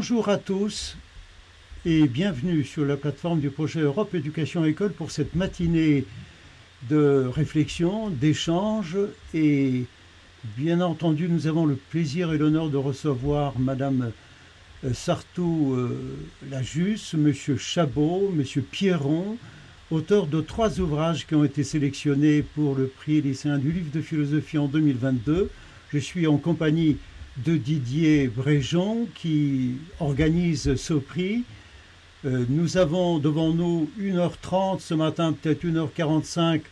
Bonjour à tous et bienvenue sur la plateforme du projet Europe Éducation École pour cette matinée de réflexion, d'échange et bien entendu nous avons le plaisir et l'honneur de recevoir Madame euh, Sartou euh, Lajus, Monsieur Chabot, Monsieur Pierron, auteur de trois ouvrages qui ont été sélectionnés pour le prix lycéen du livre de philosophie en 2022. Je suis en compagnie de Didier Bréjon qui organise ce prix. Euh, nous avons devant nous 1h30 ce matin, peut-être 1h45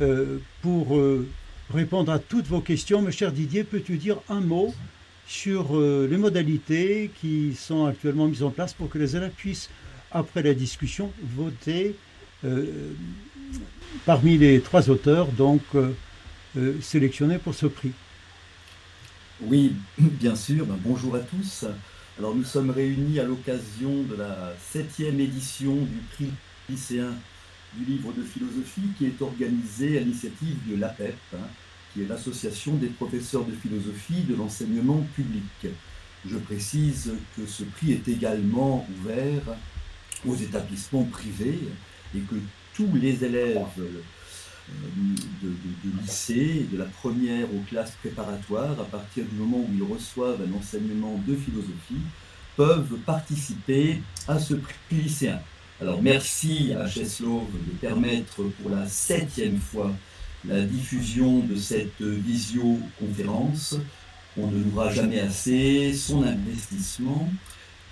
euh, pour euh, répondre à toutes vos questions. Mon cher Didier, peux-tu dire un mot sur les modalités qui sont actuellement mises en place pour que les élèves puissent, après la discussion, voter parmi les trois auteurs donc sélectionnés pour ce prix? Oui, bien sûr. Ben, bonjour à tous. Alors nous sommes réunis à l'occasion de la septième édition du prix lycéen du livre de philosophie qui est organisé à l'initiative de l'APEP, hein, qui est l'association des professeurs de philosophie de l'enseignement public. Je précise que ce prix est également ouvert aux établissements privés et que tous les élèves de, lycée, de la première aux classes préparatoires, à partir du moment où ils reçoivent un enseignement de philosophie, peuvent participer à ce prix lycéen. Alors merci à Cheslov de permettre pour la septième fois la diffusion de cette visioconférence. On ne louera jamais assez son investissement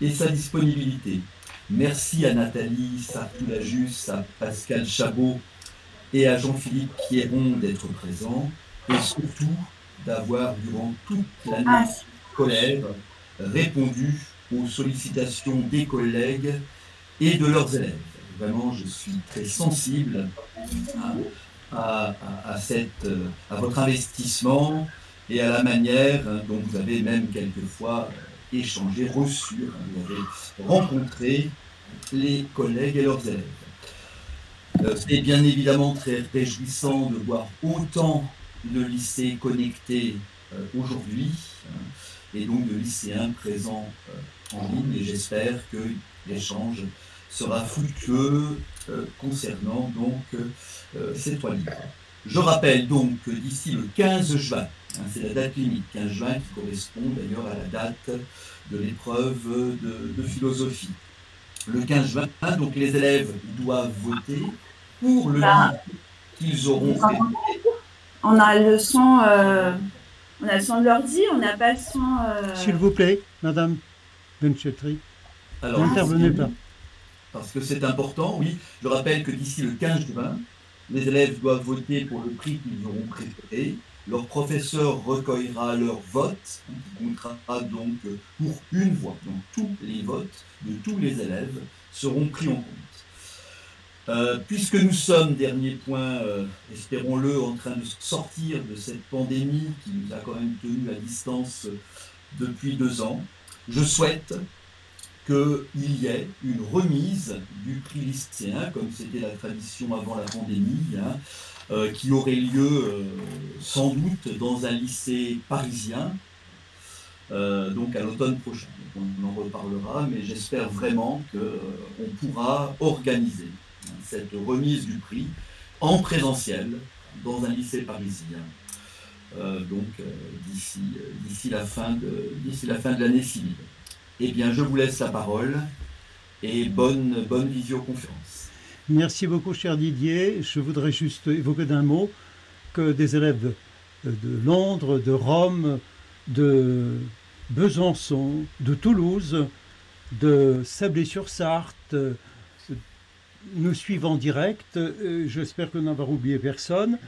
et sa disponibilité. Merci à Nathalie Sartoulajus, à Pascal Chabot et à Jean-Philippe Pierron d'être présent et surtout d'avoir, durant toute l'année ah, scolaire, répondu aux sollicitations des collègues et de leurs élèves. Vraiment, je suis très sensible à, cette, à votre investissement et à la manière dont vous avez même quelquefois échangé, reçu, vous avez rencontré les collègues et leurs élèves. Euh, c'est bien évidemment très réjouissant de voir autant de lycées connectés euh, aujourd'hui hein, et donc de lycéens présents euh, en ligne et j'espère que l'échange sera fructueux concernant donc ces trois livres. Je rappelle donc que d'ici le 15 juin, hein, c'est la date limite, 15 juin qui correspond d'ailleurs à la date de l'épreuve de, de, philosophie. Le 15 juin, donc les élèves doivent voter pour le bah, qu'ils auront fait. On a le son, euh, on a le son de l'ordi, on n'a pas le son. Euh, S'il vous plaît, Madame Benchetri, n'intervenez pas. Parce que c'est important, oui. Je rappelle que d'ici le 15 juin, les élèves doivent voter pour le prix qu'ils auront préféré. Leur professeur recueillera leur vote, qui comptera donc pour une voix. Donc tous les votes de tous les élèves seront pris en compte. Euh, puisque nous sommes, dernier point, euh, espérons-le, en train de sortir de cette pandémie qui nous a quand même tenu à distance depuis deux ans, je souhaite qu'il y ait une remise du prix lycéen, comme c'était la tradition avant la pandémie, hein, euh, qui aurait lieu sans doute dans un lycée parisien, donc à l'automne prochain. on en reparlera, mais j'espère vraiment qu'on pourra organiser cette remise du prix en présentiel dans un lycée parisien. Euh, donc euh, d'ici, euh, la fin de la fin de l'année civile. Eh bien, je vous laisse la parole et bonne bonne visioconférence. Merci beaucoup, cher Didier. Je voudrais juste évoquer d'un mot que des élèves de Londres, de Rome, de Besançon, de Toulouse, de Sablé-sur-Sarthe, nous suivons en direct. Euh, j'espère qu'on n'aura oublié personne.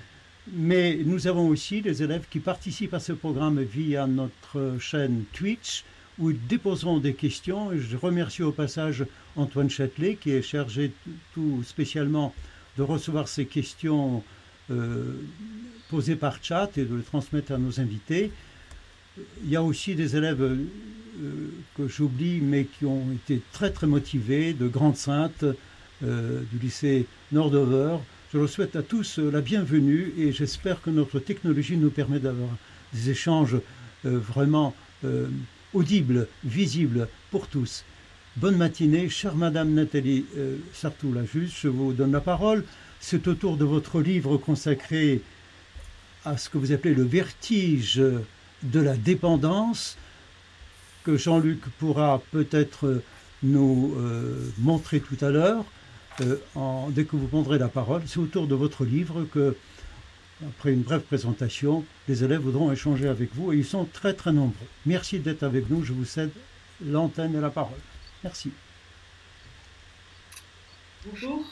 Mais nous avons aussi des élèves qui participent à ce programme via notre chaîne Twitch où déposeront des questions. Je remercie au passage Antoine Châtelet qui est chargé tout spécialement de recevoir ces questions euh, posées par chat et de les transmettre à nos invités. Il y a aussi des élèves euh, que j'oublie mais qui ont été très très motivés, de grandes saintes, euh, du lycée Nordover. Je leur souhaite à tous la bienvenue et j'espère que notre technologie nous permet d'avoir des échanges vraiment audible, visible pour tous. Bonne matinée, chère Madame Nathalie euh, Sartou, la je vous donne la parole. C'est autour de votre livre consacré à ce que vous appelez le vertige de la dépendance que Jean-Luc pourra peut-être nous euh, montrer tout à l'heure, euh, dès que vous prendrez la parole. C'est autour de votre livre que, après une brève présentation, les élèves voudront échanger avec vous et ils sont très très nombreux. Merci d'être avec nous. Je vous cède l'antenne et la parole. Merci. Bonjour.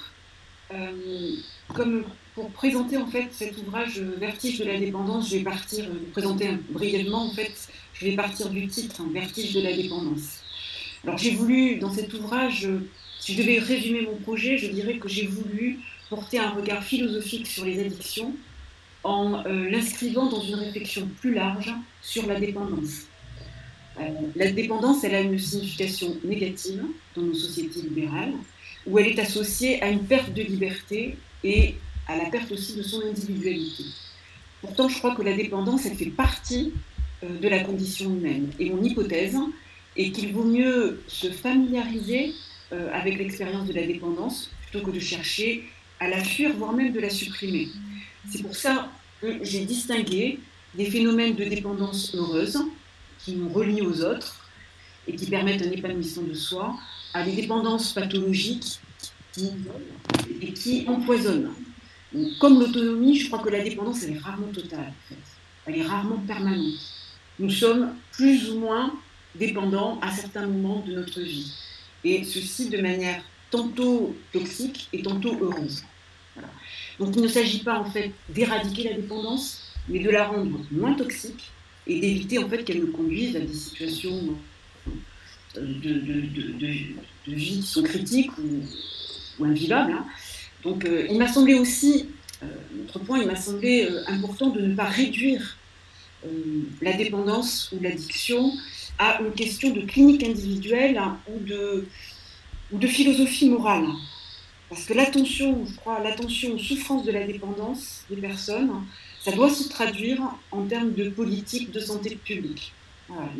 Euh, comme pour présenter en fait cet ouvrage Vertige de la dépendance, je vais partir, présenter brièvement en fait, je vais partir du titre, hein, Vertige de la dépendance. Alors j'ai voulu, dans cet ouvrage, si je devais résumer mon projet, je dirais que j'ai voulu porter un regard philosophique sur les addictions en euh, l'inscrivant dans une réflexion plus large sur la dépendance. Euh, la dépendance, elle a une signification négative dans nos sociétés libérales, où elle est associée à une perte de liberté et à la perte aussi de son individualité. Pourtant, je crois que la dépendance, elle fait partie euh, de la condition humaine. Et mon hypothèse, et qu'il vaut mieux se familiariser avec l'expérience de la dépendance plutôt que de chercher à la fuir, voire même de la supprimer. C'est pour ça que j'ai distingué des phénomènes de dépendance heureuse qui nous relient aux autres et qui permettent un épanouissement de soi, à des dépendances pathologiques qui, et qui empoisonnent. comme l'autonomie, je crois que la dépendance, elle est rarement totale. Elle est rarement permanente. Nous sommes plus ou moins dépendants à certains moments de notre vie. Et ceci de manière tantôt toxique et tantôt heureuse. Donc il ne s'agit pas en fait d'éradiquer la dépendance, mais de la rendre moins toxique et d'éviter en fait qu'elle nous conduise à des situations euh, de, vie qui sont critiques ou, invivables. Hein. Donc euh, il m'a semblé aussi, euh, autre point, il m'a semblé important de ne pas réduire la dépendance ou l'addiction à une question de clinique individuelle ou de philosophie morale. Parce que l'attention, je crois, l'attention aux souffrances de la dépendance des personnes, ça doit se traduire en termes de politique de santé publique.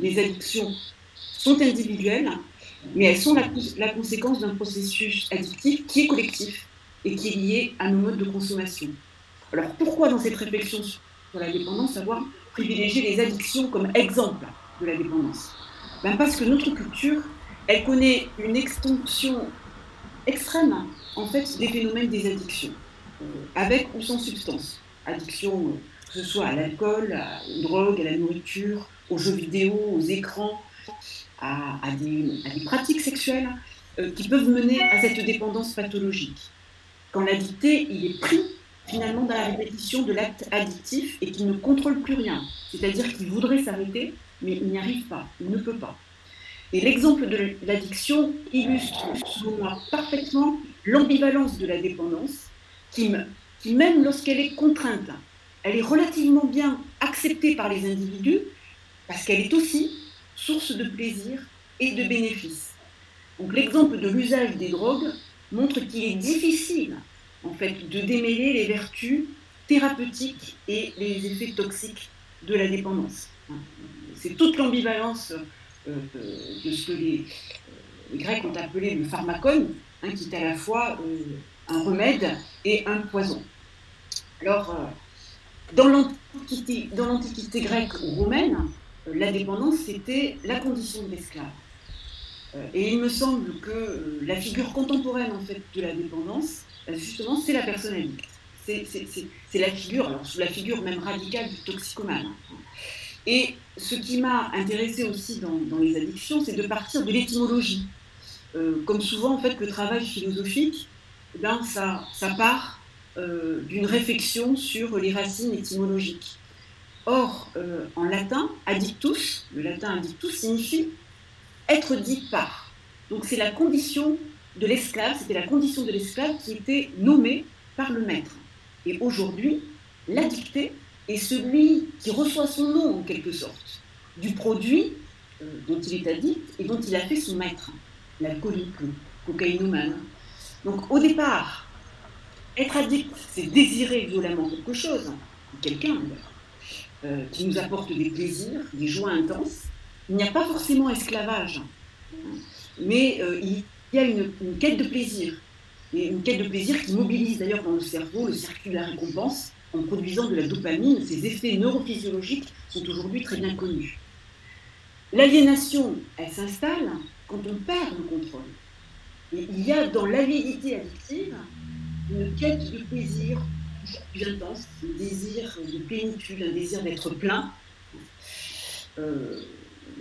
Les addictions sont individuelles, mais elles sont la, conséquence d'un processus addictif qui est collectif et qui est lié à nos modes de consommation. Alors pourquoi dans cette réflexion sur la dépendance avoir privilégié les addictions comme exemple de la dépendance? Ben Parce que notre culture, elle connaît une extension extrême en fait des phénomènes des addictions, euh, avec ou sans substance. Addiction, euh, que ce soit à l'alcool, à la drogue, à la nourriture, aux jeux vidéo, aux écrans, à, des, pratiques sexuelles euh, qui peuvent mener à cette dépendance pathologique. Quand l'addicté, il est pris finalement dans la répétition de l'acte addictif et qu'il ne contrôle plus rien, c'est-à-dire qu'il voudrait s'arrêter, mais il n'y arrive pas, il ne peut pas. Et l'exemple de l'addiction illustre, selon moi, parfaitement l'ambivalence de la dépendance, qui, même lorsqu'elle est contrainte, elle est relativement bien acceptée par les individus, parce qu'elle est aussi source de plaisir et de bénéfices. Donc l'exemple de l'usage des drogues montre qu'il est difficile, en fait, de démêler les vertus thérapeutiques et les effets toxiques de la dépendance. C'est toute l'ambivalence euh, de ce que les, Grecs ont appelé le pharmacone, hein, qui est à la fois euh, un remède et un poison. Alors, euh, dans l'Antiquité grecque ou romaine, la dépendance, c'était la condition de l'esclave. Et il me semble que la figure contemporaine en fait de la dépendance, justement, c'est la personne addicte. C'est la figure, alors sous la figure même radicale du toxicomane. Et ce qui m'a intéressé aussi dans, les addictions, c'est de partir de l'étymologie. Euh, comme souvent, en fait, le travail philosophique, eh ben, ça, part euh, d'une réflexion sur les racines étymologiques. Or, euh, en latin, addictus, le latin addictus signifie être dit par. Donc c'est la condition de l'esclave, c'était la condition de l'esclave qui était nommée par le maître. Et aujourd'hui, l'addicté, et celui qui reçoit son nom en quelque sorte du produit dont il est addict et dont il a fait son maître, l'alcoolique, le cocaïnomane. Donc au départ, être addict, c'est désirer violemment quelque chose, quelqu'un euh, qui nous apporte des plaisirs, des joies intenses, il n'y a pas forcément esclavage, mais il y a une, quête de plaisir. Et une quête de plaisir qui mobilise d'ailleurs dans le cerveau le circuit de la récompense en produisant de la dopamine. Ces effets neurophysiologiques sont aujourd'hui très bien connus. L'aliénation, elle s'installe quand on perd le contrôle. Et il y a dans l'avidité addictive une quête de plaisir plus intense, un désir de plénitude, un désir d'être plein, euh,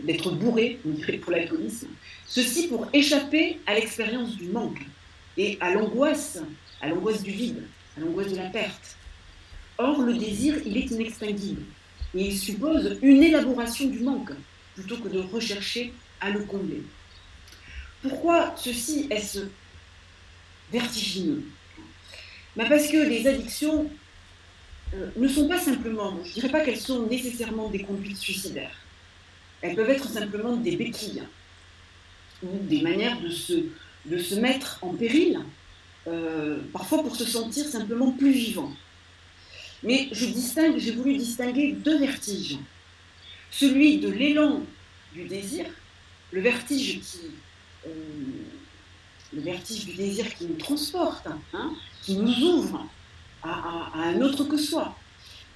d'être bourré, on dirait pour l'alcoolisme. Ceci pour échapper à l'expérience du manque et à l'angoisse, à l'angoisse du vide, à l'angoisse de la perte. Or, le désir, il est inextinguible et il suppose une élaboration du manque plutôt que de rechercher à le combler. Pourquoi ceci est-ce vertigineux? Bah, Parce que les addictions euh, ne sont pas simplement, je ne dirais pas qu'elles sont nécessairement des conduites suicidaires. Elles peuvent être simplement des béquilles ou des manières de se, de se mettre en péril, euh, parfois pour se sentir simplement plus vivant. Mais je distingue, j'ai voulu distinguer deux vertiges. Celui de l'élan du désir, le vertige qui, euh, le vertige du désir qui nous transporte, hein, qui nous ouvre à, un autre que soi,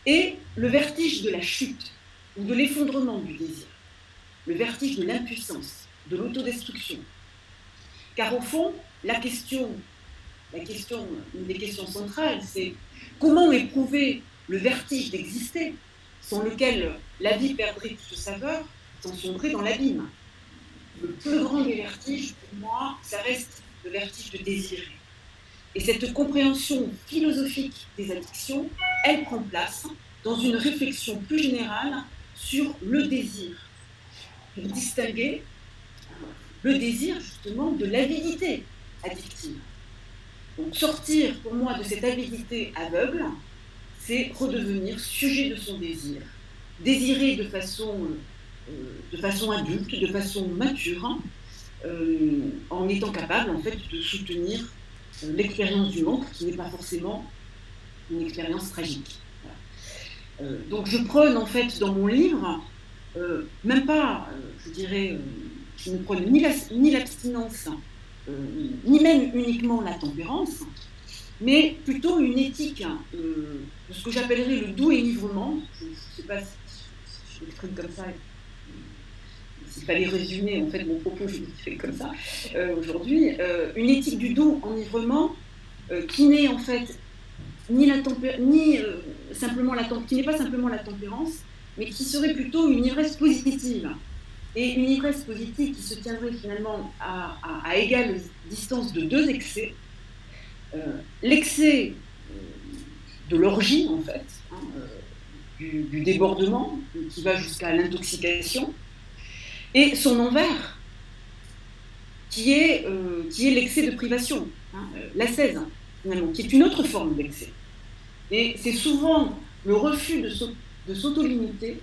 et le vertige de la chute ou de l'effondrement du désir, le vertige de l'impuissance, de l'autodestruction. Car au fond, la question, la question, une des questions centrales, c'est comment éprouver le vertige d'exister, sans lequel la vie perdrait toute saveur, sans sombrer dans l'abîme. Le plus grand des vertiges, pour moi, ça reste le vertige de désirer. Et cette compréhension philosophique des addictions, elle prend place dans une réflexion plus générale sur le désir, pour distinguer le désir justement de l'avidité addictive. Donc sortir pour moi de cette avidité aveugle, c'est redevenir sujet de son désir, désirer de façon, de façon adulte, de façon mature, hein, euh, en étant capable en fait de soutenir euh, l'expérience du manque qui n'est pas forcément une expérience tragique. donc je prône en fait dans mon livre, même pas, je dirais, je ne prône ni l'abstinence, ni même uniquement la tempérance, mais plutôt une éthique de ce que j'appellerais le doux énivrement. Je ne sais pas si je l'exprime comme ça, s'il fallait résumer en fait mon propos, je fais comme ça euh, aujourd'hui, euh, une éthique du doux enivrement euh, qui n'est en fait ni la ni simplement la qui n'est pas simplement la tempérance, mais qui serait plutôt une ivresse positive. Et une ivresse positive qui se tiendrait finalement à, égale distance de deux excès. L'excès de l'orgie, en fait, hein, du, débordement, qui va jusqu'à l'intoxication, et son envers, qui est, euh, est l'excès de privation, hein, euh, l'ascèse, finalement, qui est une autre forme d'excès. Et c'est souvent le refus de s'auto-limiter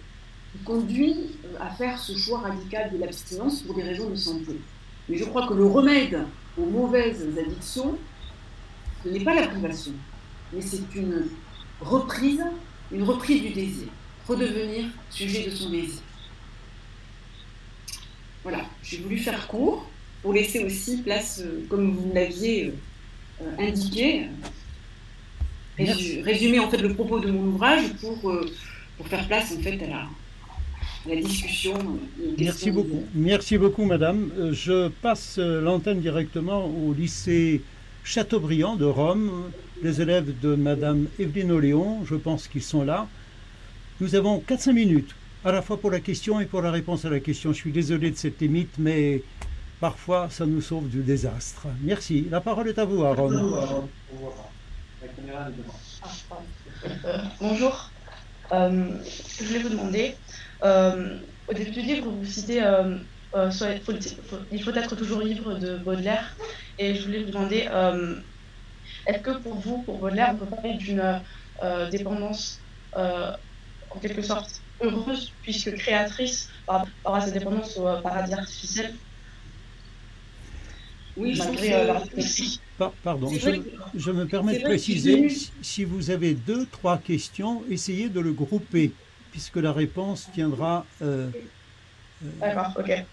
qui conduit euh, à faire ce choix radical de l'abstinence pour des raisons de santé. Mais je crois que le remède aux mauvaises addictions, ce n'est pas la privation, mais c'est une reprise, une reprise du désir, redevenir sujet de son désir. Voilà, j'ai voulu faire court pour laisser aussi place, euh, comme vous l'aviez euh, indiqué, résumer en fait le propos de mon ouvrage pour, euh, pour faire place en fait à la, la discussion. Merci beaucoup. Merci beaucoup, madame. Je passe l'antenne directement au lycée Chateaubriand de Rome, les élèves de madame Evelyne Oléon, je pense qu'ils sont là. Nous avons 4-5 minutes à la fois pour la question et pour la réponse à la question. Je suis désolé de cette limite, mais parfois ça nous sauve du désastre. Merci. La parole est à vous, Aaron. bonjour. Euh, je voulais vous demander, euh, au début du livre, vous citez euh, Il faut être toujours libre de Baudelaire. Et je voulais vous demander, est-ce que pour vous, pour Baudelaire, on peut parler d'une dépendance en quelque sorte heureuse puisque créatrice par rapport à sa dépendance au paradis artificiel. Oui, malgré euh, Pardon, je, me permets de préciser, si vous avez deux, trois questions, essayez de le grouper, puisque la réponse tiendra euh, D'accord, ok.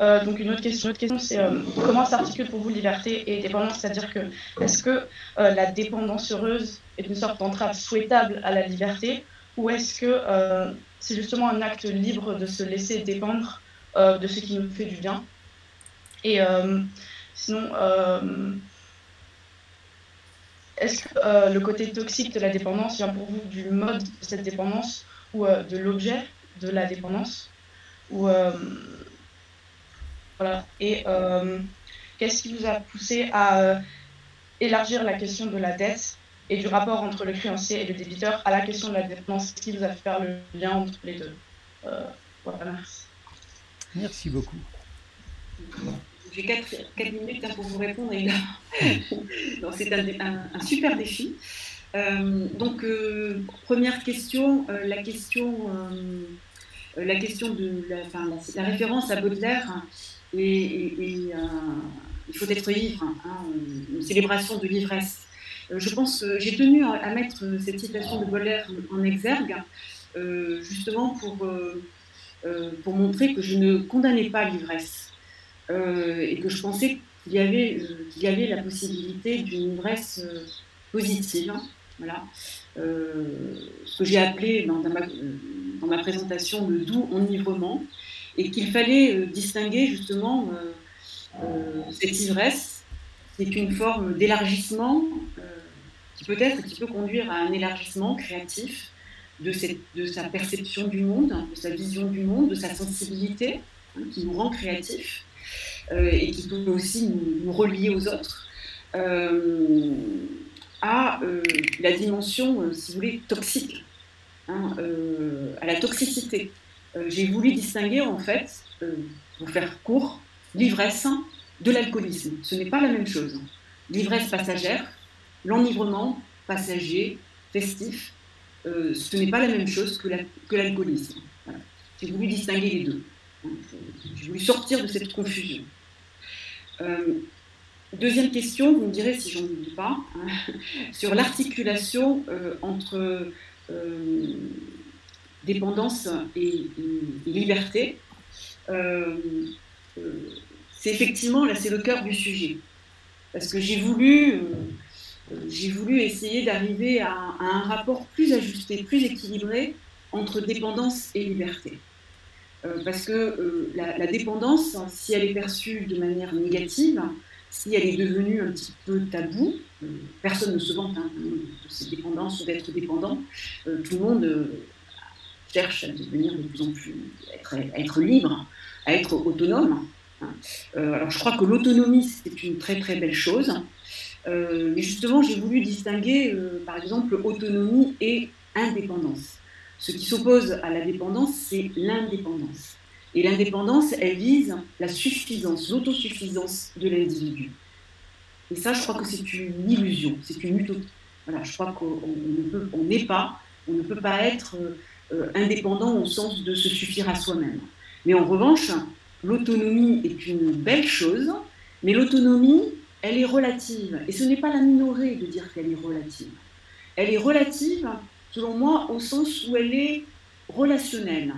Euh, donc une autre question, autre question c'est euh, comment s'articule pour vous liberté et dépendance? C'est-à-dire que est-ce que euh, la dépendance heureuse est une sorte d'entrave souhaitable à la liberté ou est-ce que c'est justement un acte libre de se laisser dépendre de ce qui nous fait du bien? Et sinon, est-ce que le côté toxique de la dépendance vient pour vous du mode de cette dépendance ou de l'objet de la dépendance? Ou voilà. Et euh, qu'est-ce qui vous a poussé à euh, élargir la question de la dette? Et du rapport entre le créancier et le débiteur à la question de la dépendance Qu'est-ce qui vous a fait faire le lien entre les deux euh, Voilà, merci. Merci beaucoup. J'ai 4, minutes hein, pour vous répondre. C'est un, super défi. donc, première question, la question, la question de la, la, référence à Baudelaire et, euh, il faut être ivre, hein, une célébration de l'ivresse. Euh, je pense que j'ai tenu à, mettre cette citation de Baudelaire en exergue, euh, justement pour, pour montrer que je ne condamnais pas l'ivresse et que je pensais qu'il y, avait, qu'il y avait la possibilité d'une ivresse positive. Hein, voilà. ce que j'ai appelé dans, ma, dans, ma, présentation le doux enivrement, et qu'il fallait euh, distinguer justement euh, euh, cette ivresse, qui est une forme d'élargissement qui peut-être qui peut conduire à un élargissement créatif de, sa perception du monde, de sa vision du monde, de sa sensibilité, hein, qui nous rend créatifs et qui peut aussi nous, relier aux autres, à la dimension, si vous voulez, toxique, hein, à la toxicité. Euh, j'ai voulu distinguer en fait, euh, pour faire court, l'ivresse de l'alcoolisme. Ce n'est pas la même chose. L'ivresse passagère, l'enivrement passager, festif, euh, ce n'est pas la même chose que l'alcoolisme. J'ai voulu distinguer les deux. J'ai voulu sortir de cette confusion. deuxième question, vous me direz si j'en oublie pas, hein, sur l'articulation entre dépendance et, liberté, euh, euh, c'est effectivement, là c'est le cœur du sujet. Parce que j'ai voulu, euh, j'ai voulu essayer d'arriver à, un rapport plus ajusté, plus équilibré entre dépendance et liberté. parce que la, dépendance, si elle est perçue de manière négative, si elle est devenue un petit peu tabou, personne ne se vante hein, de cette dépendance ou d'être dépendant, tout le monde cherche à devenir de plus en plus, être, libre, à être autonome. Hein. Euh, alors je crois que l'autonomie, c'est une très très belle chose. Euh, mais justement, j'ai voulu distinguer, euh, par exemple, autonomie et indépendance. Ce qui s'oppose à la dépendance, c'est l'indépendance. Et l'indépendance, elle vise la suffisance, l'autosuffisance de l'individu. Et ça, je crois que c'est une illusion, c'est une utopie. Voilà, je crois qu'on n'est pas, on ne peut pas être euh, indépendant au sens de se suffire à soi-même. Mais en revanche, l'autonomie est une belle chose, mais l'autonomie, elle est relative. Et ce n'est pas la minorer de dire qu'elle est relative. Elle est relative, selon moi, au sens où elle est relationnelle,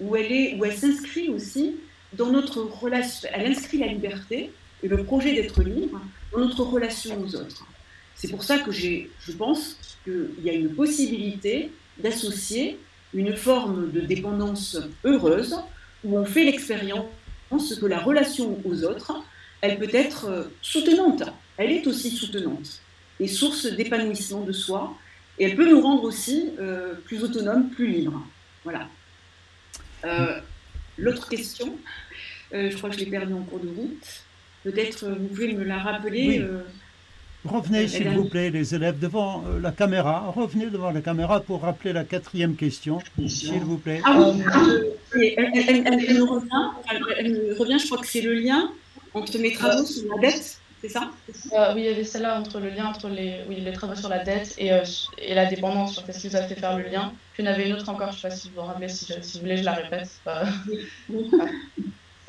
où elle, elle s'inscrit aussi dans notre relation. Elle inscrit la liberté et le projet d'être libre dans notre relation aux autres. C'est pour ça que je pense qu'il y a une possibilité d'associer une forme de dépendance heureuse où on fait l'expérience que la relation aux autres, elle peut être euh, soutenante. Elle est aussi soutenante et source d'épanouissement de soi. Et elle peut nous rendre aussi euh, plus autonomes, plus libres. Voilà. Euh, l'autre question, je crois que je l'ai perdue en cours de route. Peut-être vous pouvez me la rappeler. Revenez, s'il vous plaît, les élèves, devant la caméra. Revenez devant la caméra pour rappeler la quatrième question, s'il vous plaît. Ah oui, elle, revient, je crois que c'est le lien entre mes travaux sur la dette, c'est ça? Euh, Oui, il y avait celle-là entre le lien entre les, oui, les travaux sur la dette et, euh, et la dépendance, sur qu'est-ce qui vous a fait faire le lien. Puis il y en avait une autre encore, je ne sais pas si vous vous rappelez, si, si vous voulez, je la répète.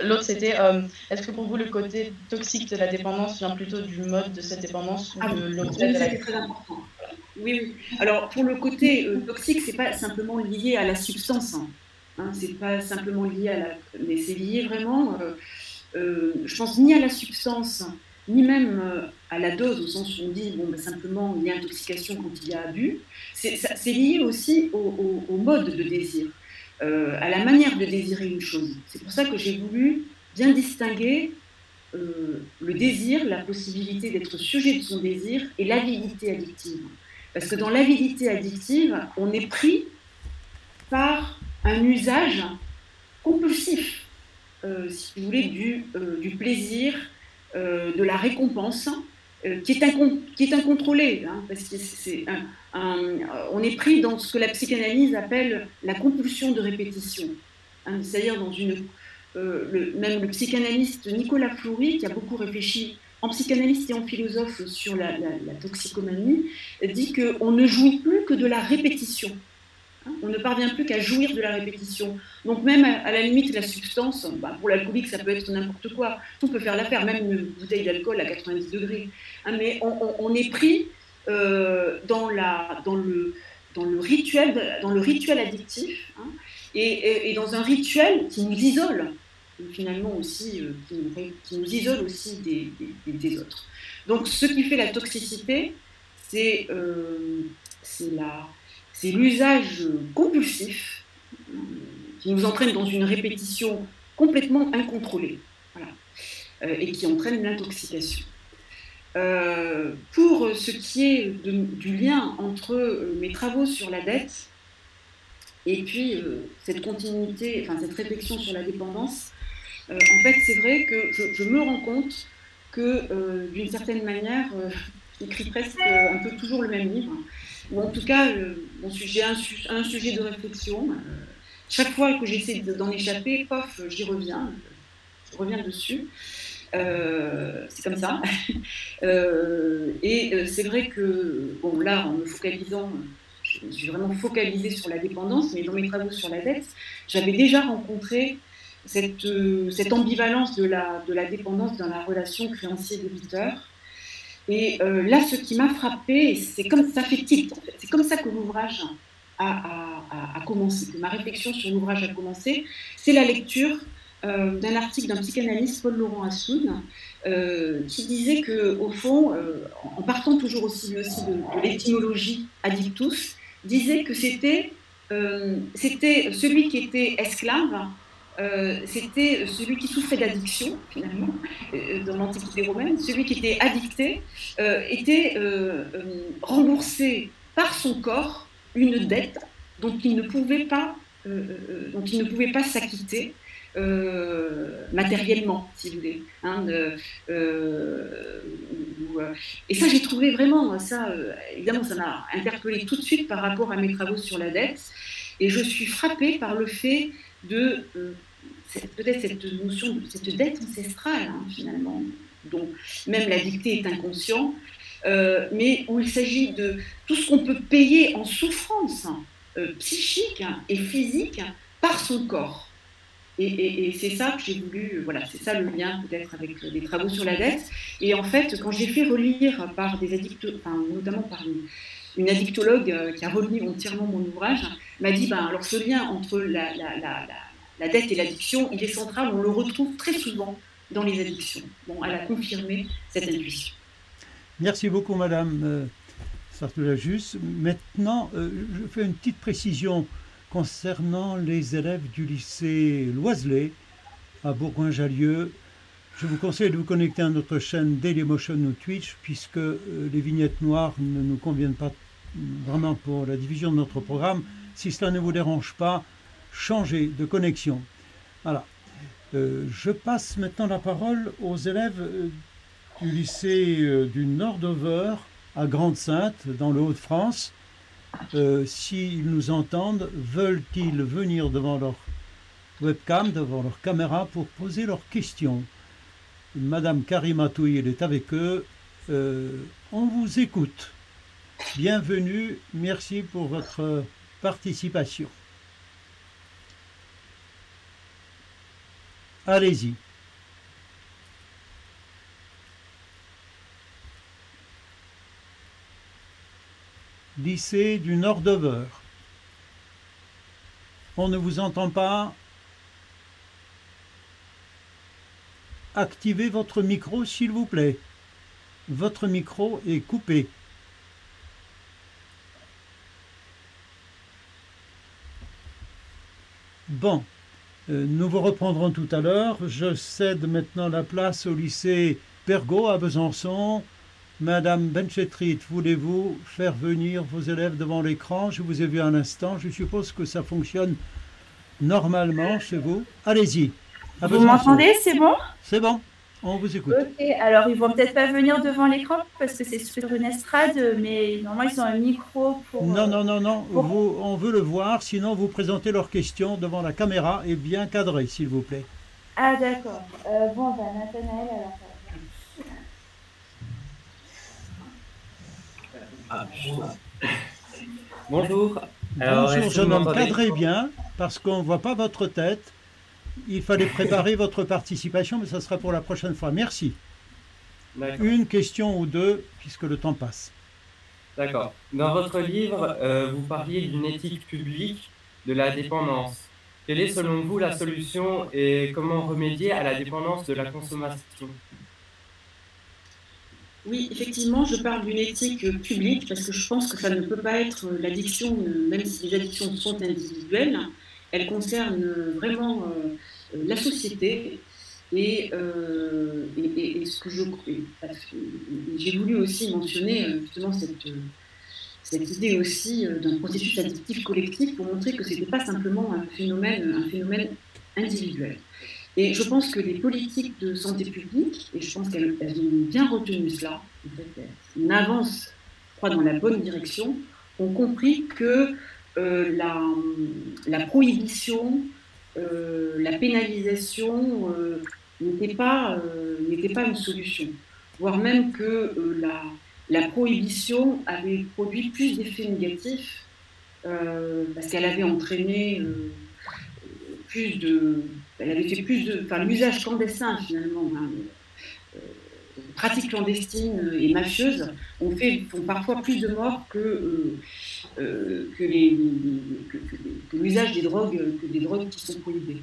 L'autre, c'était euh, est-ce que pour vous, le côté toxique de la dépendance vient plutôt du mode de cette dépendance ou ah de l'objet de la très important. Oui, oui. Alors, pour le côté euh, toxique, c'est pas simplement lié à la substance. Hein. Hein, c'est pas simplement lié à la, mais c'est lié vraiment, je pense, ni à la substance, ni même à la dose, au sens où on dit, ben, simplement, il y a intoxication quand il y a abus. C'est lié aussi au, mode de désir, à la manière de désirer une chose. C'est pour ça que j'ai voulu bien distinguer euh, le désir, la possibilité d'être sujet de son désir et l'avidité addictive. Parce que dans l'avidité addictive, on est pris par un usage compulsif, euh, si vous voulez, du, euh, plaisir, de la récompense, qui, est qui est incontrôlé. Hein, parce que c'est on est pris dans ce que la psychanalyse appelle la compulsion de répétition. Hein, c'est-à-dire dans une euh, même le psychanalyste Nicolas Fleury, qui a beaucoup réfléchi en psychanalyste et en philosophe sur la, toxicomanie, dit qu'on ne jouit plus que de la répétition. On ne parvient plus qu'à jouir de la répétition. Donc même à, la limite, la substance, bah, pour l'alcoolique, ça peut être n'importe quoi. Tout peut faire l'affaire, même une bouteille d'alcool à 90 degrés. Hein, mais on, est pris euh, dans, la, le, rituel, dans le rituel addictif. Hein, et, dans un rituel qui nous isole, finalement aussi, euh, qui, nous, isole aussi des, autres. Donc ce qui fait la toxicité, c'est euh, l'usage compulsif euh, qui nous entraîne dans une répétition complètement incontrôlée et qui entraîne l'intoxication. pour ce qui est du lien entre mes travaux sur la dette et puis, euh, cette continuité, enfin, cette réflexion sur la dépendance, euh, en fait, c'est vrai que je, me rends compte que, euh, d'une certaine manière, j'écris presque un peu toujours le même livre, ou en tout cas, mon sujet, un, sujet de réflexion. chaque fois que j'essaie d'en échapper, pof, j'y reviens, je reviens dessus. c'est comme ça. et c'est vrai que, bon, là, en me focalisant je suis vraiment focalisée sur la dépendance, mais dans mes travaux sur la dette, j'avais déjà rencontré cette, euh, cette ambivalence de la, de la dépendance dans la relation créancier-débiteur. Et euh, là, ce qui m'a frappé, c'est comme ça fait titre, c'est comme ça que l'ouvrage a, commencé, que ma réflexion sur l'ouvrage a commencé, c'est la lecture euh, d'un article d'un psychanalyste, Paul Laurent Assoun, qui disait que, au fond, en partant toujours aussi, aussi de, de l'étymologie addictus, disait que c'était euh, c'était celui qui était esclave, euh, c'était celui qui souffrait d'addiction, finalement, euh, dans l'Antiquité romaine. Celui qui était addicté était remboursé par son corps une dette dont il ne pouvait pas, dont il ne pouvait pas s'acquitter. Euh, matériellement, si vous voulez. Hein, euh, euh, et ça, j'ai trouvé vraiment, ça, évidemment, ça m'a interpellé tout de suite par rapport à mes travaux sur la dette. Et je suis frappée par le fait de peut-être cette notion cette dette ancestrale, hein, finalement, dont même la dictée est inconscient, mais où il s'agit de tout ce qu'on peut payer en souffrance psychique et physique par son corps. Et, c'est ça que j'ai voulu, voilà, c'est ça le lien peut-être avec les travaux sur la dette. Et en fait, quand j'ai fait relire par des addicts, notamment par une, addictologue euh, qui a relu entièrement mon ouvrage, m'a dit, ben, alors ce lien entre la, dette et l'addiction, il est central, on le retrouve très souvent dans les addictions. Bon, elle a confirmé cette intuition. Merci beaucoup, Madame euh, Sartoulajus. Maintenant, euh, je fais une petite précision concernant les élèves du lycée Loiselet à Bourgoin-Jallieu. Je vous conseille de vous connecter à notre chaîne Dailymotion ou Twitch puisque euh, les vignettes noires ne nous conviennent pas vraiment pour la division de notre programme. Si cela ne vous dérange pas, changez de connexion. Voilà. Euh, je passe maintenant la parole aux élèves euh, du lycée du Nord-Over à Grande-Sainte, dans le Haut-de-France. Euh, s'ils nous entendent, veulent-ils venir devant leur webcam, devant leur caméra pour poser leurs questions? Madame Karima Touil est avec eux. Euh, on vous écoute. Bienvenue, merci pour votre participation. Allez-y. lycée du Nord-Dover. On ne vous entend pas. Activez votre micro, s'il vous plaît. Votre micro est coupé. Bon, nous vous reprendrons tout à l'heure. Je cède maintenant la place au lycée Pergot à Besançon. Madame Benchetrit, voulez-vous faire venir vos élèves devant l'écran? Je vous ai vu un instant. Je suppose que ça fonctionne normalement chez vous. Allez-y. Vous m'entendez? C'est bon? C'est bon. On vous écoute. Ok, alors ils vont peut-être pas venir devant l'écran parce que c'est sur une estrade, mais normalement ils ont un micro pour. Non, non, non, non. Vous, on veut le voir, sinon vous présentez leurs questions devant la caméra et bien cadré, s'il vous plaît. Ah, d'accord. Euh, bon, ben, Nathanaël, alors. Ah, bonjour. Alors, Bonjour, homme, cadrez bien, parce qu'on ne voit pas votre tête. Il fallait préparer votre participation, mais ça sera pour la prochaine fois. Merci. Une question ou deux, puisque le temps passe. D'accord. Dans votre livre, euh, vous parliez d'une éthique publique de la dépendance. Quelle est selon vous la solution et comment remédier à la dépendance de la consommation? Oui, effectivement, je parle d'une éthique publique parce que je pense que ça ne peut pas être l'addiction, même si les addictions sont individuelles, elles concernent vraiment euh, la société. Et, euh, ce que j'ai voulu aussi mentionner euh, justement cette, cette idée aussi d'un processus addictif collectif pour montrer que ce n'était pas simplement un phénomène, un phénomène individuel. Et je pense que les politiques de santé publique, et je pense qu'elles ont bien retenu cela, en fait, on avance, je crois, dans la bonne direction, ont compris que euh, la, la, prohibition, euh, la pénalisation euh, n'était pas, pas une solution, voire même que la, la prohibition avait produit plus d'effets négatifs parce qu'elle avait entraîné plus de elle avait fait plus de, enfin, l'usage clandestin finalement, hein, euh, pratiques clandestines et mafieuses ont fait, font parfois plus de morts que, euh, euh, que, que, l'usage des drogues, que des drogues qui sont prohibées.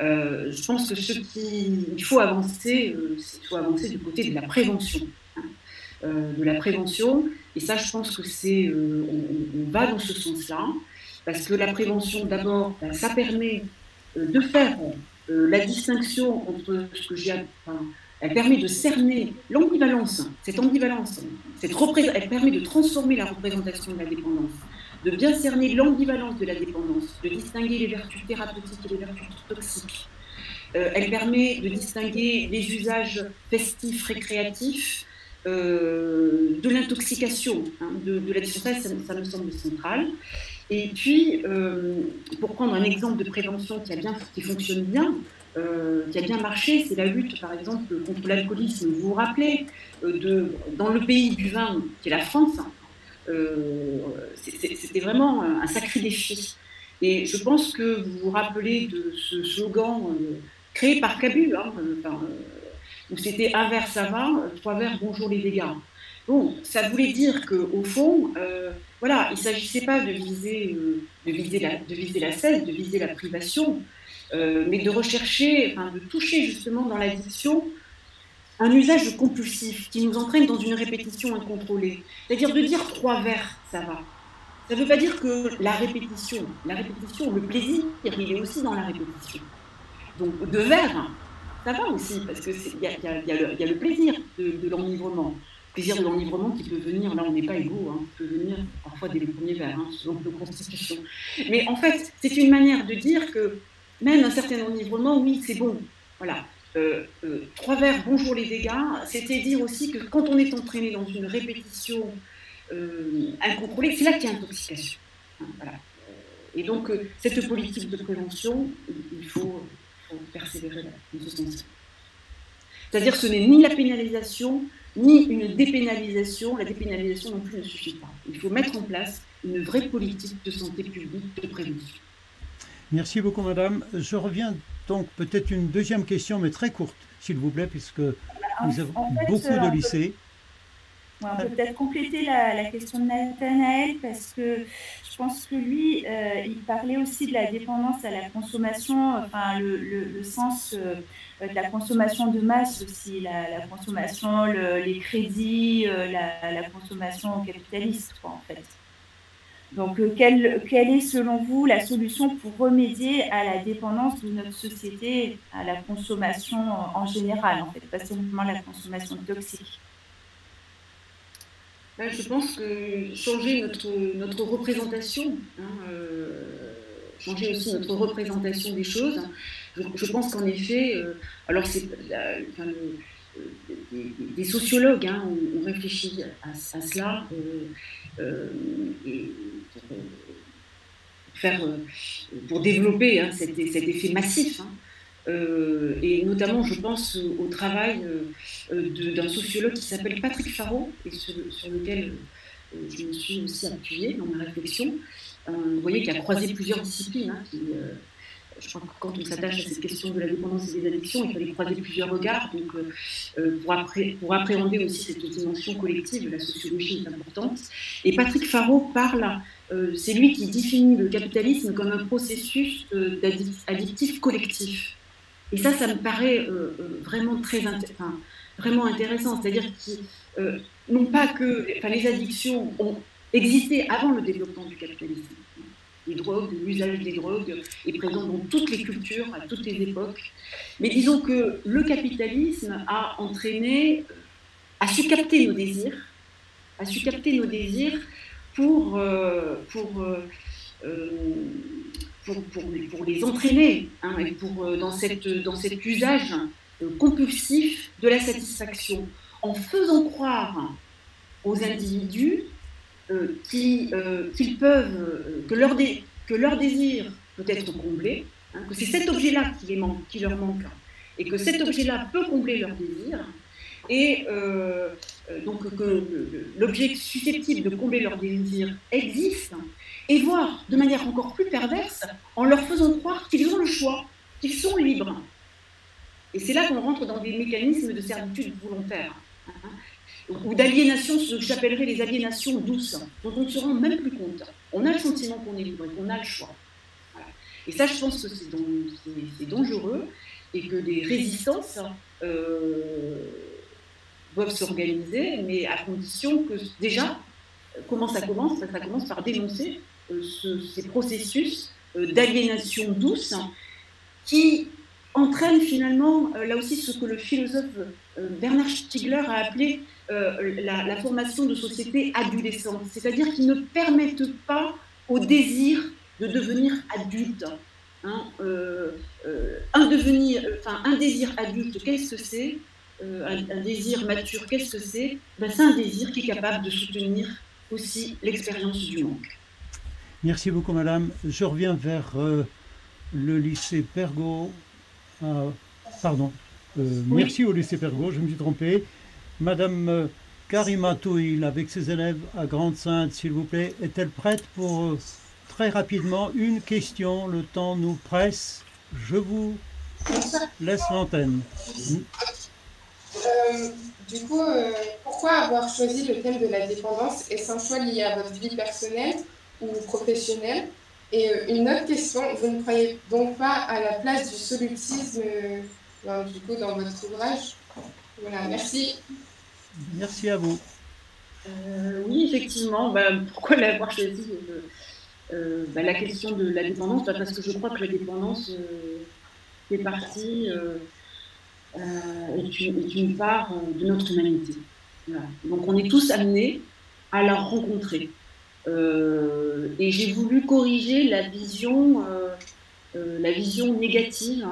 je pense que ce qui, il faut avancer, il faut avancer du côté de la prévention, hein, de la prévention. Et ça, je pense que c'est, on, va dans ce sens-là, parce que la prévention, d'abord, ben, ça permet de faire euh, la distinction entre ce que j'ai. Elle permet de cerner l'ambivalence, cette ambivalence, cette elle permet de transformer la représentation de la dépendance, de bien cerner l'ambivalence de la dépendance, de distinguer les vertus thérapeutiques et les vertus toxiques. Euh, elle permet de distinguer les usages festifs, récréatifs, euh, de l'intoxication, hein, de, la ça, ça, me semble central. Et puis, euh, pour prendre un exemple de prévention qui, a bien, qui fonctionne bien, euh, qui a bien marché, c'est la lutte, par exemple, contre l'alcoolisme. Vous vous rappelez, euh, de, dans le pays du vin, qui est la France, c'était vraiment un sacré défi. Et je pense que vous vous rappelez de ce slogan créé par Cabu, hein, où c'était un verre ça va, trois verres bonjour les dégâts. Bon, ça voulait dire qu'au fond, euh, voilà, il ne s'agissait pas de viser, euh, de, viser la, de viser la cesse, de viser la privation, euh, mais de rechercher, enfin, de toucher justement dans l'addiction un usage compulsif qui nous entraîne dans une répétition incontrôlée. C'est-à-dire de dire trois vers, ça va. Ça ne veut pas dire que la répétition, la répétition, le plaisir, il est aussi dans la répétition. Donc deux vers, ça va aussi, parce qu'il y, y, a le plaisir de, de l'enivrement plaisir de l'enivrement qui peut venir, là on n'est pas égaux, hein, peut venir parfois dès les premiers vers, hein, selon nos constitutions. Mais en fait, c'est une manière de dire que même un certain enivrement, oui, c'est bon. Voilà. Euh, euh, trois vers, bonjour les dégâts, c'était dire aussi que quand on est entraîné dans une répétition euh, incontrôlée, c'est là qu'il y a intoxication. Hein, voilà. Et donc, cette politique de prévention, il faut, faut persévérer dans ce sens. C'est-à-dire que ce n'est ni la pénalisation, ni une dépénalisation. La dépénalisation non plus ne suffit pas. Il faut mettre en place une vraie politique de santé publique de prévention. Merci beaucoup, madame. Je reviens donc peut-être une deuxième question, mais très courte, s'il vous plaît, puisque nous avons beaucoup de lycées. on peut peut-être compléter la, question de Nathanaël parce que je pense que lui, euh, il parlait aussi de la dépendance à la consommation, enfin le, sens euh, de la consommation de masse aussi, la, consommation, les crédits, euh, la, consommation capitaliste, en fait. Donc, quelle, quelle, est selon vous la solution pour remédier à la dépendance de notre société à la consommation en général, en fait, pas seulement la consommation toxique? Je pense que changer notre, notre représentation, hein, euh, changer aussi notre représentation des choses, je, pense qu'en effet, euh, alors c'est euh, des, sociologues hein, ont, réfléchi à, cela pour, faire, pour développer hein, cet, effet massif. Euh, et notamment, je pense au travail euh, d'un sociologue qui s'appelle Patrick Faro, et sur, lequel euh, je me suis aussi appuyée dans ma réflexion. vous voyez qu'il a croisé plusieurs disciplines. Hein, je crois que quand on s'attache à cette question de la dépendance et des addictions, il fallait croiser plusieurs regards. Donc, pour, pour, appréhender aussi cette dimension collective, la sociologie est importante. Et Patrick Faro parle, c'est lui qui définit le capitalisme comme un processus addictif collectif. Et ça, ça me paraît euh, euh, vraiment très vraiment intéressant. C'est-à-dire que euh, non pas que les addictions ont existé avant le développement du capitalisme. Les drogues, l'usage des drogues est présent dans toutes les cultures, à toutes les époques. Mais disons que le capitalisme a entraîné, a su capter nos désirs, a su capter nos désirs pour, pour pour, pour, les entraîner hein, et pour, euh, dans, cette, dans cet usage euh, compulsif de la satisfaction, en faisant croire aux individus euh, qu'ils peuvent, que leur, que leur désir peut être comblé, hein, que c'est cet objet-là qui leur manque, et que cet objet-là peut combler leur désir, et donc que l'objet susceptible de combler leur désir existe, et voire de manière encore plus perverse en leur faisant croire qu'ils ont le choix, qu'ils sont libres. Et c'est là qu'on rentre dans des mécanismes de servitude volontaire, hein, ou d'aliénation, ce que j'appellerais les aliénations douces, dont on ne se rend même plus compte. On a le sentiment qu'on est libre et qu'on a le choix. Et ça, je pense que c'est dangereux et que des résistances euh, doivent s'organiser, mais à condition que déjà, comment ça commence Ça commence par dénoncer euh, ces processus euh, d'aliénation douce qui entraînent finalement, euh, là aussi, ce que le philosophe Bernard Stiegler a appelé la, formation de sociétés adolescentes, c'est-à-dire qui ne permettent pas au désir de devenir adulte. Hein, un, devenir, enfin, un désir adulte, qu'est-ce que c'est un, désir mature, qu'est-ce que c'est? Ben, C'est un désir qui est capable de soutenir aussi l'expérience du manque. Merci beaucoup, madame. Je reviens vers euh, le lycée Pergot. Ah, pardon. Euh, merci au lycée Pergot, je me suis trompé. Madame euh, Karima Touil, avec ses élèves à Grande-Sainte, s'il vous plaît, est-elle prête pour très rapidement une question Le temps nous presse? Je vous laisse l'antenne. du coup, pourquoi avoir choisi le thème de la dépendance Est-ce un choix lié à votre vie personnelle ou professionnel Et euh, une autre question, vous ne croyez donc pas à la place du solutisme euh, du coup, dans votre ouvrage? Voilà, merci. Merci à vous. Euh, oui, effectivement. Bah, pourquoi l'avoir choisi bah, La question de la dépendance, bah, parce que je crois que la dépendance fait partie, est une, est, une, part de notre humanité. Donc on est tous amenés à la rencontrer. Euh, et j'ai voulu corriger la vision, euh, euh, la vision négative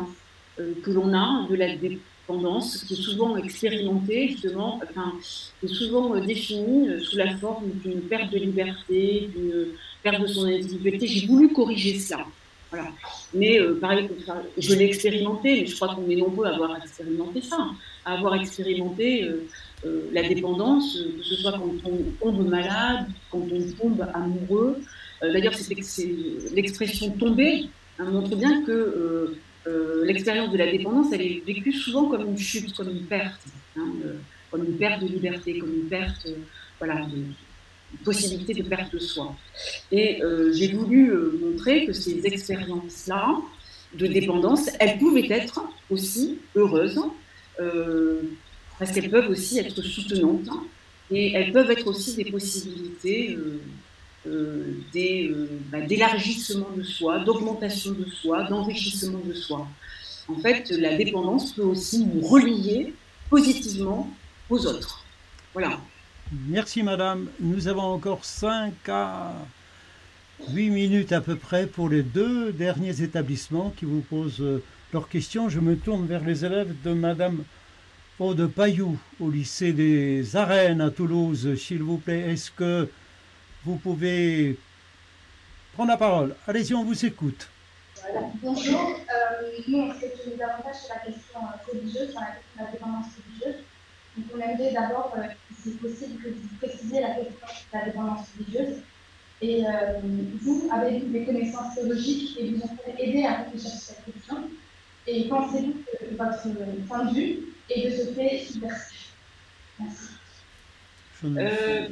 que l'on a de la dépendance, qui est souvent expérimentée, justement, enfin, qui est souvent définie sous la forme d'une perte de liberté, d'une perte de son individualité. J'ai voulu corriger cela. Voilà. Mais pareil, je l'ai expérimenté, mais je crois qu'on est nombreux à avoir expérimenté ça, à avoir expérimenté euh, la dépendance, euh, que ce soit quand on tombe malade, quand on tombe amoureux. Euh, d'ailleurs, l'expression tomber hein, montre bien que l'expérience de la dépendance, elle est vécue souvent comme une chute, comme une perte. Hein, comme une perte de liberté, comme une perte voilà, de, possibilité de perte de soi. Et j'ai voulu montrer que ces expériences-là de dépendance, elles pouvaient être aussi heureuses, parce qu'elles peuvent aussi être soutenantes, et elles peuvent être aussi des possibilités euh, euh, bah, d'élargissement de soi, d'augmentation de soi, d'enrichissement de soi. En fait, la dépendance peut aussi nous relier positivement aux autres. Voilà. Merci Madame. Nous avons encore 5 à 8 minutes à peu près pour les deux derniers établissements qui vous posent euh, leurs questions. Je me tourne vers les élèves de Madame Aude Payou au lycée des Arènes à Toulouse. S'il vous plaît, est-ce que vous pouvez prendre la parole? Allez-y, on vous écoute. Bonjour. Euh, nous, on s'est davantage sur la question euh, religieuse, sur la question de la dépendance religieuse. Donc, on aimerait d'abord, euh, si possible, que vous précisiez la question de la dépendance religieuse. Et vous avez des connaissances théologiques et vous avez aidé à réfléchir sur cette question. Et pensez-vous que votre point de vue est de ce fait subversif Merci. Euh,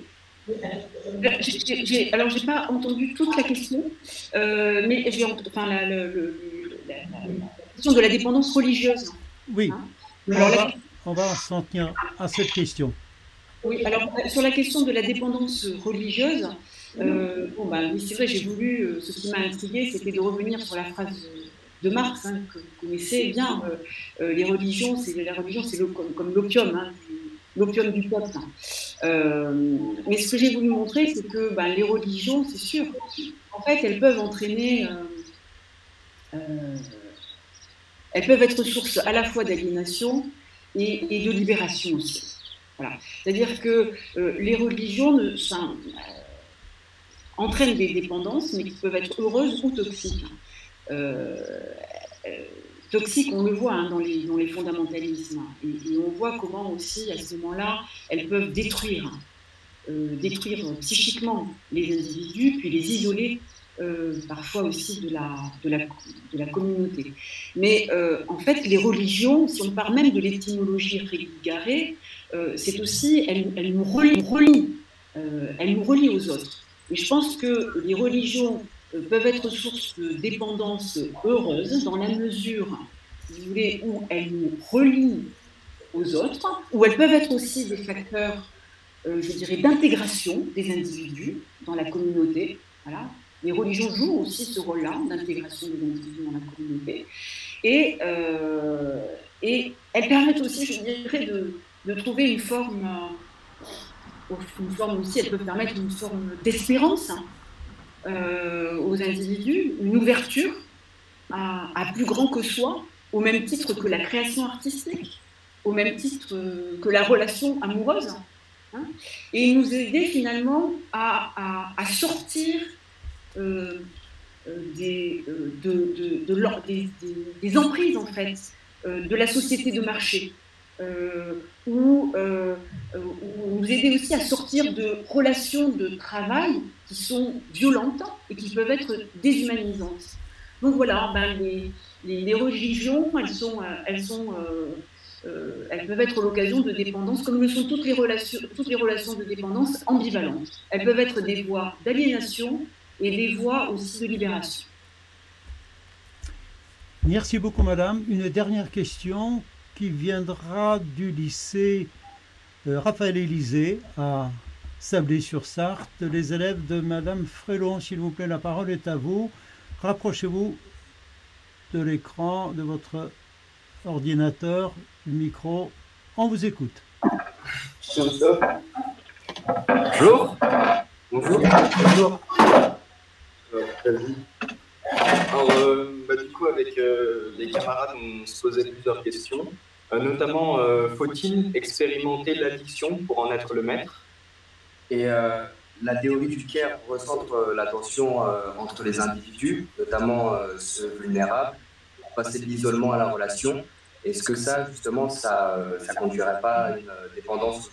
alors, je n'ai pas entendu toute la question, euh, mais j'ai enfin, la, question de la dépendance religieuse. Oui. Hein on, va, s'en tenir à cette question. Oui, alors sur la question de la dépendance religieuse, euh, bon, bah, oui, c'est vrai, j'ai voulu, ce qui m'a intrigué, c'était de revenir sur la phrase de Marx, hein, que vous connaissez bien. les religions, c'est la religion, c'est comme, comme l'opium hein, l'opium du peuple. Euh, mais ce que j'ai voulu montrer, c'est que ben, les religions, c'est sûr, en fait, elles peuvent entraîner, euh, euh, elles peuvent être source à la fois d'aliénation et, de libération aussi. Voilà. C'est-à-dire que les religions entraînent des dépendances, mais qui peuvent être heureuses ou toxiques toxiques, on le voit hein, dans, les, fondamentalismes. Et, on voit comment aussi, à ce moment-là, elles peuvent détruire, euh, détruire psychiquement les individus, puis les isoler euh, parfois aussi de la, communauté. Mais euh, en fait, les religions, si on parle même de l'étymologie régarée, c'est aussi, elles, elles, nous relient, elles nous relient aux autres. Et je pense que les religions peuvent être source de dépendance heureuse dans la mesure, où elles nous relient aux autres, ou elles peuvent être aussi des facteurs, euh, je dirais, d'intégration des individus dans la communauté. Voilà. Les religions jouent aussi ce rôle-là d'intégration des individus dans la communauté. Et, euh, et elles permettent aussi, je dirais, de, de trouver une forme, euh, une forme aussi, elles peuvent permettre une forme d'espérance euh, aux individus, une ouverture à, plus grand que soi, au même titre que la création artistique, au même titre que la relation amoureuse, hein, et nous aider finalement à, sortir euh, euh, des, des, emprises en fait de la société de marché, ou, ou, nous aider aussi à sortir de relations de travail qui sont violentes et qui peuvent être déshumanisantes. Donc voilà, ben les, religions, elles, sont, euh, euh, euh, elles peuvent être l'occasion de dépendance, comme le sont toutes les, relations, toutes les relations de dépendance ambivalentes. Elles peuvent être des voies d'aliénation et des voies aussi de libération. Merci beaucoup, madame. Une dernière question qui viendra du lycée Raphaël Élysée à Sablé-sur-Sarthe. Les élèves de Madame Frélon, s'il vous plaît, la parole est à vous. Rapprochez-vous de l'écran de votre ordinateur, le micro. On vous écoute. Bonjour. Bonjour. Bonjour. Alors, euh, bah, du coup, avec euh, les camarades, on se posait plusieurs questions. Euh, notamment, faut-il expérimenter l'addiction pour en être le maître? Et euh, la théorie du care recentre euh, la tension euh, entre les individus, notamment ceux vulnérables, pour passer de l'isolement à la relation. Est-ce que ça, justement, ça ne conduirait pas à une dépendance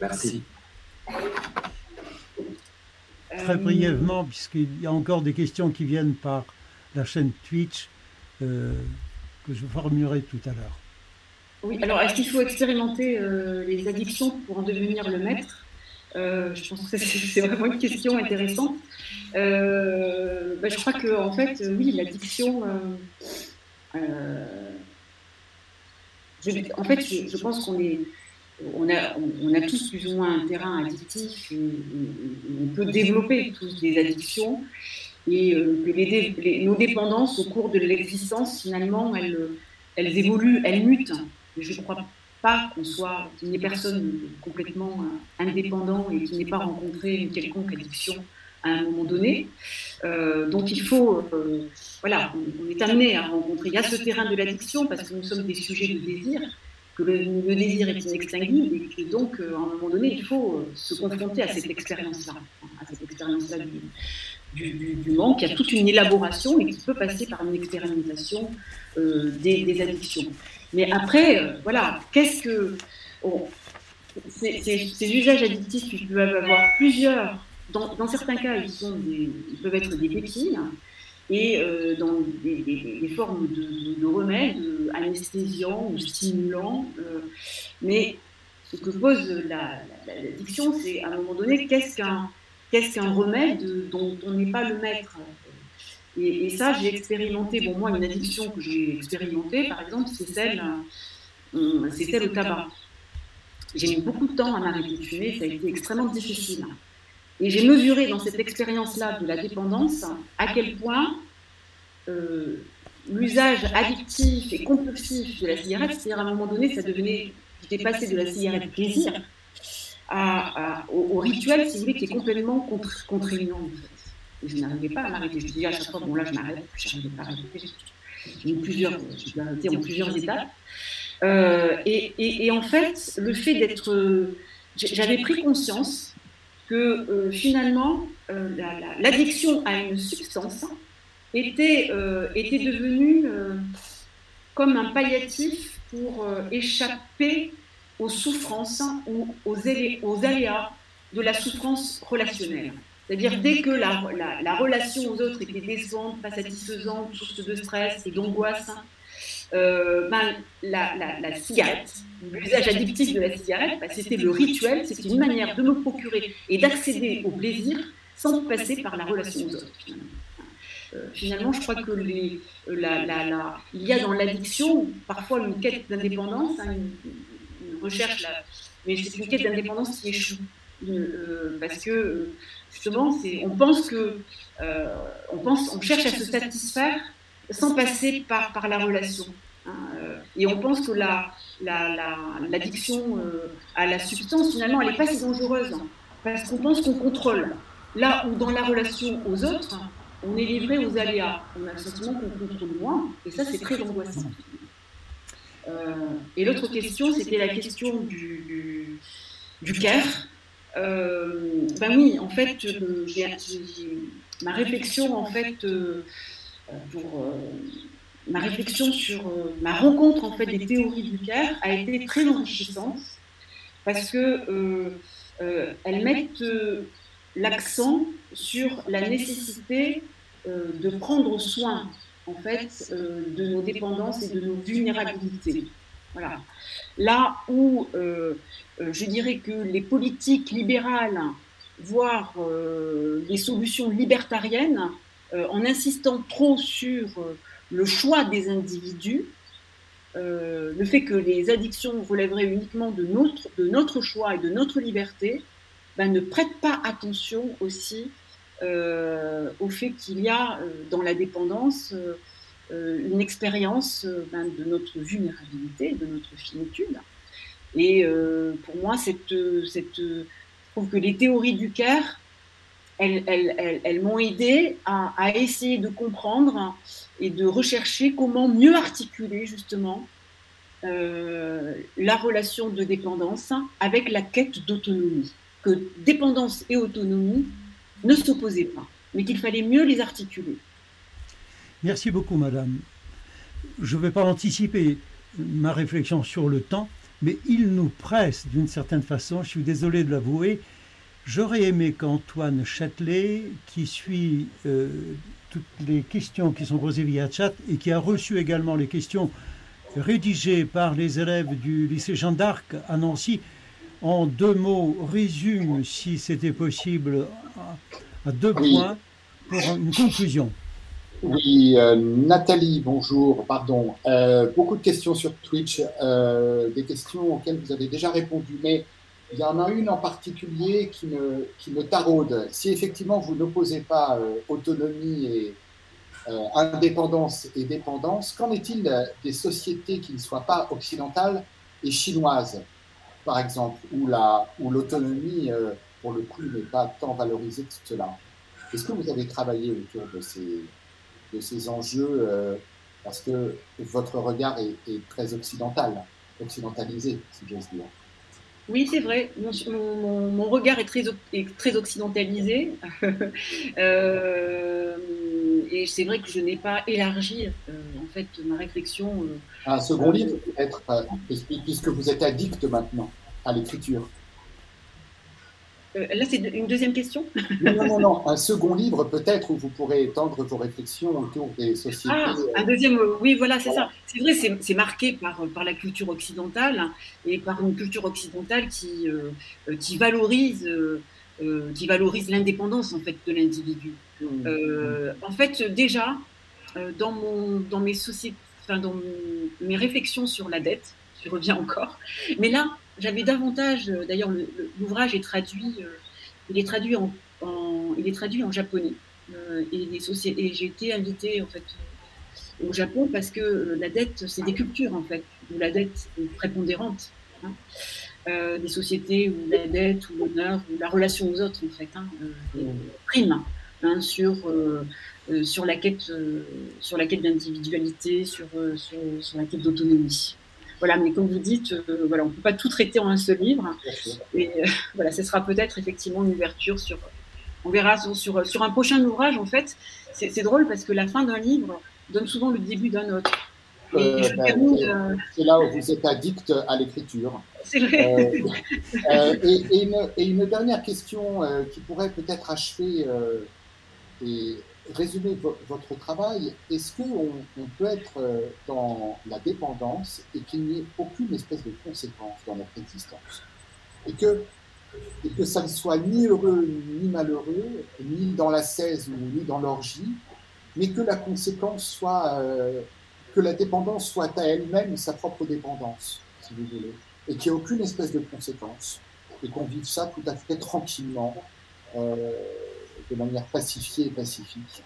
Merci. Très brièvement, puisqu'il y a encore des questions qui viennent par la chaîne Twitch, que je formulerai tout à l'heure. Oui, alors est-ce qu'il faut expérimenter les addictions pour en devenir le maître? Je pense que c'est vraiment une question intéressante. Bah, je crois que en fait, oui, l'addiction. en fait, je pense qu'on est on a, tous plus ou moins un terrain addictif, on peut développer tous des addictions, et euh, que nos dépendances au cours de l'existence, finalement, elles, évoluent, elles mutent. je ne crois pas qu'on soit, qu'il n'y ait personne complètement euh, indépendant et qui n'ait pas rencontré une quelconque addiction à un moment donné. Euh, donc il faut, voilà, on, on, est amené à rencontrer. Il y a ce terrain de l'addiction parce que nous sommes des sujets de désir, le, désir est inextinguible et donc, euh, à un moment donné, il faut euh, se confronter à cette expérience-là, à cette expérience-là du, manque. Il y a toute une élaboration et qui peut passer par une expérimentation euh, des, addictions. Mais après, voilà, qu'est-ce que. ces, usages addictifs, peuvent avoir plusieurs. Dans, certains cas, ils, sont ils peuvent être des pépines et euh, dans des, formes de, remèdes anesthésiants ou stimulants. Euh, mais ce que pose l'addiction, c'est à un moment donné, qu'est-ce qu'un remède dont on n'est pas le maître et, ça, j'ai expérimenté, bon, moi, une addiction que j'ai expérimentée, par exemple, c'est celle, euh, c'est celle au tabac. J'ai mis beaucoup de temps à m'arrêter de fumer, ça a été extrêmement difficile. Et j'ai mesuré dans cette expérience-là de la dépendance à quel point euh, l'usage addictif et compulsif de la cigarette, c'est-à-dire à un moment donné, ça devenait, j'étais passé de la cigarette plaisir au, rituel, si vous voulez, qui est complètement contraignant. Et je n'arrivais pas à m'arrêter. Je disais à chaque fois, bon là, je m'arrête, je n'arrivais pas à arrêter. J'ai plusieurs, je arrêter en plusieurs étapes. Euh, et, et, en fait, le fait d'être, j'avais pris conscience que euh, finalement, euh, l'addiction à une substance était, euh, était devenue comme un palliatif pour échapper aux souffrances ou aux, aux, aléas de la souffrance relationnelle. C'est-à-dire dès que la, la, relation aux autres était décevante, pas satisfaisante, source de stress et d'angoisse, euh, ben, la, cigarette, l'usage addictif de la cigarette, ben, c'était le rituel, c'était une manière de me procurer et d'accéder au plaisir sans passer par la relation aux autres. Finalement, euh, je crois que euh, il y a dans l'addiction parfois une quête d'indépendance, hein, une, recherche, mais c'est une quête d'indépendance qui échoue. parce que justement, on pense que on cherche à se satisfaire sans passer par, par la relation. Hein, euh, et on pense que l'addiction la, euh, à la substance, finalement, elle n'est pas si dangereuse, hein, parce qu'on pense qu'on contrôle. Là où dans la relation aux autres, on est livré aux aléas. On a le sentiment qu'on contrôle moins, et ça, c'est très angoissant. Euh, et l'autre question, c'était la question du, du, care. ben oui, en fait, ma réflexion, en fait, pour euh, ma réflexion sur euh, ma rencontre en fait des théories du CARE a été très enrichissante parce que euh, elles mettent l'accent sur la nécessité de prendre soin en fait de nos dépendances et de nos vulnérabilités. Voilà. Là où je dirais que les politiques libérales, voire les solutions libertariennes, en insistant trop sur euh, le choix des individus, euh, le fait que les addictions relèveraient uniquement de notre, de notre choix et de notre liberté, ben, ne prête pas attention aussi au fait qu'il y a dans la dépendance une expérience ben, de notre vulnérabilité, de notre finitude. Et pour moi, cette, cette, je trouve que les théories du care elles, m'ont aidé à, essayer de comprendre et de rechercher comment mieux articuler justement euh, la relation de dépendance avec la quête d'autonomie. Que dépendance et autonomie ne s'opposaient pas, mais qu'il fallait mieux les articuler. Merci beaucoup, madame. Je ne vais pas anticiper ma réflexion sur le temps, mais il nous presse d'une certaine façon, je suis désolé de l'avouer, J'aurais aimé qu'Antoine Châtelet, qui suit euh, toutes les questions qui sont posées via chat et qui a reçu également les questions rédigé par les élèves du lycée Jeanne d'Arc à Nancy. En deux mots, résume, si c'était possible, à, deux points pour une conclusion. Oui, euh, Nathalie, bonjour, pardon. Euh, beaucoup de questions sur Twitch, des questions auxquelles vous avez déjà répondu, mais il y en a une en particulier qui me, qui me taraude. Si effectivement vous n'opposez pas autonomie et indépendance et dépendance, qu'en est-il des sociétés qui ne soient pas occidentales et chinoises, par exemple, où l'autonomie, où pour le coup, n'est pas tant valorisée que cela? Est-ce que vous avez travaillé autour de ces de ces enjeux euh, parce que votre regard est, très occidental, occidentalisé, si j'ose dire? Oui, c'est vrai. Mon, mon, regard est très, est très occidentalisé. euh, et c'est vrai que je n'ai pas élargi euh, en fait ma réflexion. Euh, un second livre, peut-être, puisque vous êtes addict maintenant à l'écriture. Euh, là, c'est une deuxième question non, non, non, Un second livre, peut-être, où vous pourrez étendre vos réflexions autour des sociétés. Ah, un deuxième, euh, oui, voilà, c'est ça. C'est vrai, c'est marqué par, par la culture occidentale et par une culture occidentale qui, euh, qui valorise. qui valorise l'indépendance en fait de l'individu. Mmh. en fait, déjà dans mon dans mes sociétés, enfin, dans mes réflexions sur la dette, je reviens encore, mais là j'avais davantage, euh, d'ailleurs l'ouvrage est traduit, euh, il est traduit en, japonais. Euh, et, j'ai été invitée en fait au Japon parce que la dette, c'est des cultures en fait, où la dette est prépondérante. Hein. des sociétés où la dette, ou l'honneur, ou la relation aux autres en fait, hein, prime hein, sur, sur la quête, sur la quête d'individualité, sur, sur, la quête d'autonomie. Voilà, mais comme vous dites, euh, voilà, on ne peut pas tout traiter en un seul livre. Et euh, voilà, ce sera peut-être effectivement une ouverture sur. On verra sur, sur, un prochain ouvrage, en fait. C'est drôle parce que la fin d'un livre donne souvent le début d'un autre. Euh, ben, c'est là où vous êtes addict à l'écriture. C'est vrai. et, une, et, une, dernière question qui pourrait peut-être achever et résumer votre travail, est-ce qu'on on peut être euh, dans la dépendance et qu'il n'y ait aucune espèce de conséquence dans notre existence? Et que, que ça ne soit ni heureux ni malheureux, ni dans la 16 ou ni dans l'orgie, mais que la conséquence soit euh, que la dépendance soit à elle-même sa propre dépendance, si vous voulez, et qu'il n'y ait aucune espèce de conséquence, et qu'on vive ça tout à fait tranquillement. Euh, de manière pacifiée et pacifique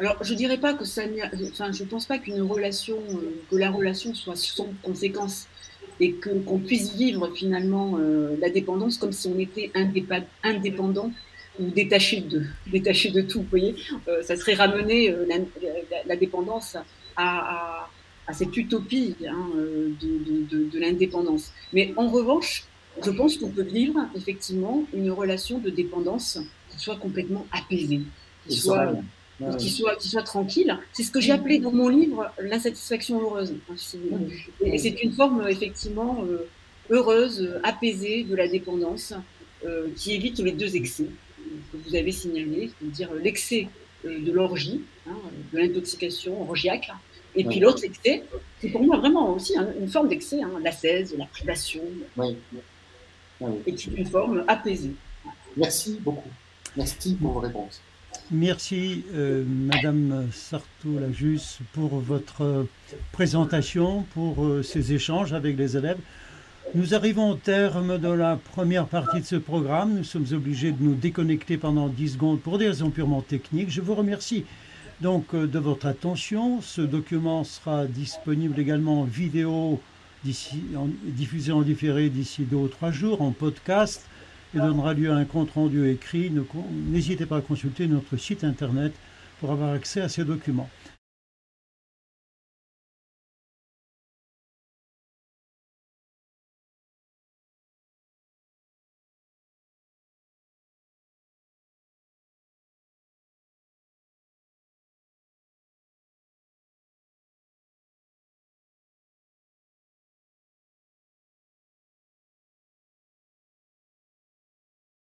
alors, je dirais pas que ça, enfin, je pense pas qu'une relation, euh, que la relation soit sans conséquence et que qu'on puisse vivre finalement euh, la dépendance comme si on était indépendant ou détaché de, détaché de tout. Vous voyez, euh, ça serait ramener la, dépendance à, cette utopie hein, de l'indépendance. Mais en revanche, je pense qu'on peut vivre effectivement une relation de dépendance soit complètement apaisé, qui soit, qui soit, qui soit tranquille. C'est ce que j'ai appelé dans mon livre l'insatisfaction heureuse. Et c'est une forme effectivement euh, heureuse, apaisée de la dépendance, euh, qui évite les deux excès que vous avez signalés, c'est-à-dire l'excès euh, de l'orgie, hein, de l'intoxication orgiaque, et puis l'autre excès, c'est pour moi vraiment aussi hein, une forme d'excès, hein, l'ascèse, la privation, et qui est une forme apaisée. Merci beaucoup. Merci pour vos réponses. Merci, euh, Madame Sartou-Lajus, pour votre présentation, pour euh, ces échanges avec les élèves. Nous arrivons au terme de la première partie de ce programme. Nous sommes obligés de nous déconnecter pendant 10 secondes pour des raisons purement techniques. Je vous remercie donc euh, de votre attention. Ce document sera disponible également en vidéo, diffusé en différé d'ici deux ou trois jours, en podcast et donnera lieu à un compte-rendu écrit. N'hésitez pas à consulter notre site internet pour avoir accès à ces documents.